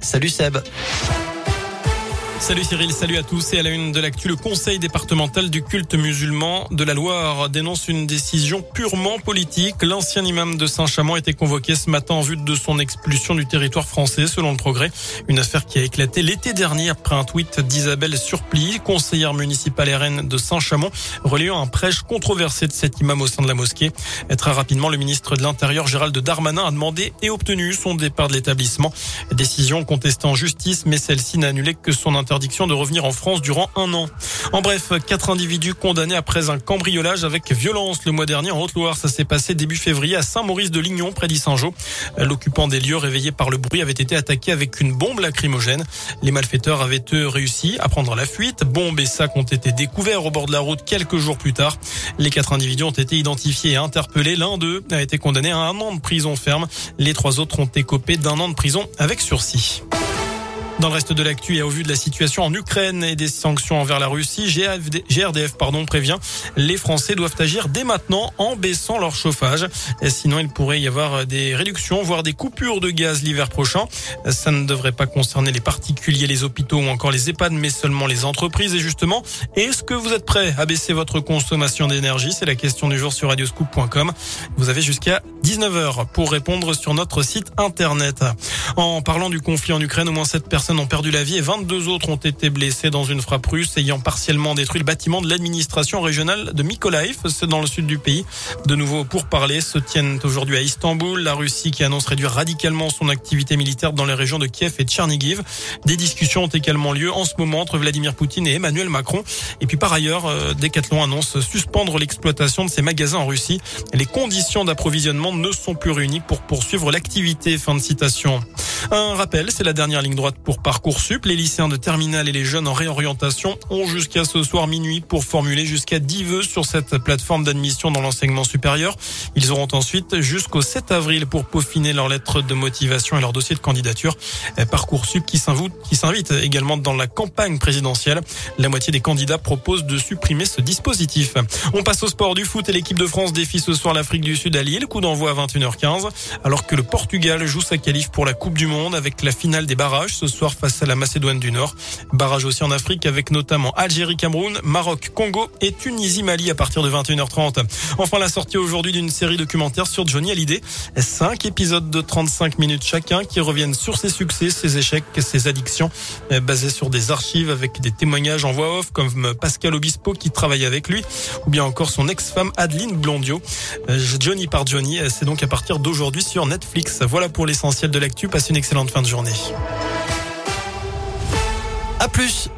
Salut Seb. Salut Cyril, salut à tous et à la une de l'actu, le conseil départemental du culte musulman de la Loire dénonce une décision purement politique. L'ancien imam de Saint-Chamond a été convoqué ce matin en vue de son expulsion du territoire français selon le progrès. Une affaire qui a éclaté l'été dernier après un tweet d'Isabelle Surplis, conseillère municipale RN de Saint-Chamond, relayant un prêche controversé de cet imam au sein de la mosquée. Très rapidement, le ministre de l'Intérieur Gérald Darmanin a demandé et obtenu son départ de l'établissement. Décision contestée en justice, mais celle-ci n'a annulé que son interdiction de revenir en France durant un an. En bref, quatre individus condamnés après un cambriolage avec violence le mois dernier en Haute-Loire. Ça s'est passé début février à Saint-Maurice de Lignon, près d'Issingeau. L'occupant des lieux réveillé par le bruit avait été attaqué avec une bombe lacrymogène. Les malfaiteurs avaient eux réussi à prendre la fuite. Bombes et sacs ont été découverts au bord de la route quelques jours plus tard. Les quatre individus ont été identifiés et interpellés. L'un d'eux a été condamné à un an de prison ferme. Les trois autres ont écopé d'un an de prison avec sursis. Dans le reste de l'actu et au vu de la situation en Ukraine et des sanctions envers la Russie, GRDF pardon, prévient les Français doivent agir dès maintenant en baissant leur chauffage. Sinon, il pourrait y avoir des réductions, voire des coupures de gaz l'hiver prochain. Ça ne devrait pas concerner les particuliers, les hôpitaux ou encore les EHPAD, mais seulement les entreprises. Et justement, est-ce que vous êtes prêt à baisser votre consommation d'énergie? C'est la question du jour sur radioscoop.com. Vous avez jusqu'à 19h pour répondre sur notre site internet. En parlant du conflit en Ukraine, au moins 7 personnes ont perdu la vie et 22 autres ont été blessés dans une frappe russe ayant partiellement détruit le bâtiment de l'administration régionale de Mykolaiv, c'est dans le sud du pays. De nouveau pour parler se tiennent aujourd'hui à Istanbul, la Russie qui annonce réduire radicalement son activité militaire dans les régions de Kiev et Tchernigiv. Des discussions ont également lieu en ce moment entre Vladimir Poutine et Emmanuel Macron. Et puis par ailleurs, euh, Decathlon annonce suspendre l'exploitation de ses magasins en Russie. Les conditions d'approvisionnement ne sont plus réunies pour poursuivre l'activité. Fin de citation. Un rappel, c'est la dernière ligne droite pour Parcoursup. Les lycéens de terminale et les jeunes en réorientation ont jusqu'à ce soir minuit pour formuler jusqu'à 10 vœux sur cette plateforme d'admission dans l'enseignement supérieur. Ils auront ensuite jusqu'au 7 avril pour peaufiner leur lettre de motivation et leur dossier de candidature. Parcoursup qui s'invite également dans la campagne présidentielle. La moitié des candidats proposent de supprimer ce dispositif. On passe au sport du foot et l'équipe de France défie ce soir l'Afrique du Sud à Lille. Coup d'envoi à 21h15 alors que le Portugal joue sa qualif pour la Coupe du Monde avec la finale des barrages ce soir face à la Macédoine du Nord. Barrage aussi en Afrique avec notamment Algérie, Cameroun, Maroc, Congo et Tunisie, Mali à partir de 21h30. Enfin, la sortie aujourd'hui d'une série documentaire sur Johnny Hallyday. Cinq épisodes de 35 minutes chacun qui reviennent sur ses succès, ses échecs, ses addictions, basés sur des archives avec des témoignages en voix off comme Pascal Obispo qui travaille avec lui ou bien encore son ex-femme Adeline Blondio. Johnny par Johnny, c'est donc à partir d'aujourd'hui sur Netflix. Voilà pour l'essentiel de l'actu. Passez une excellente fin de journée. Plus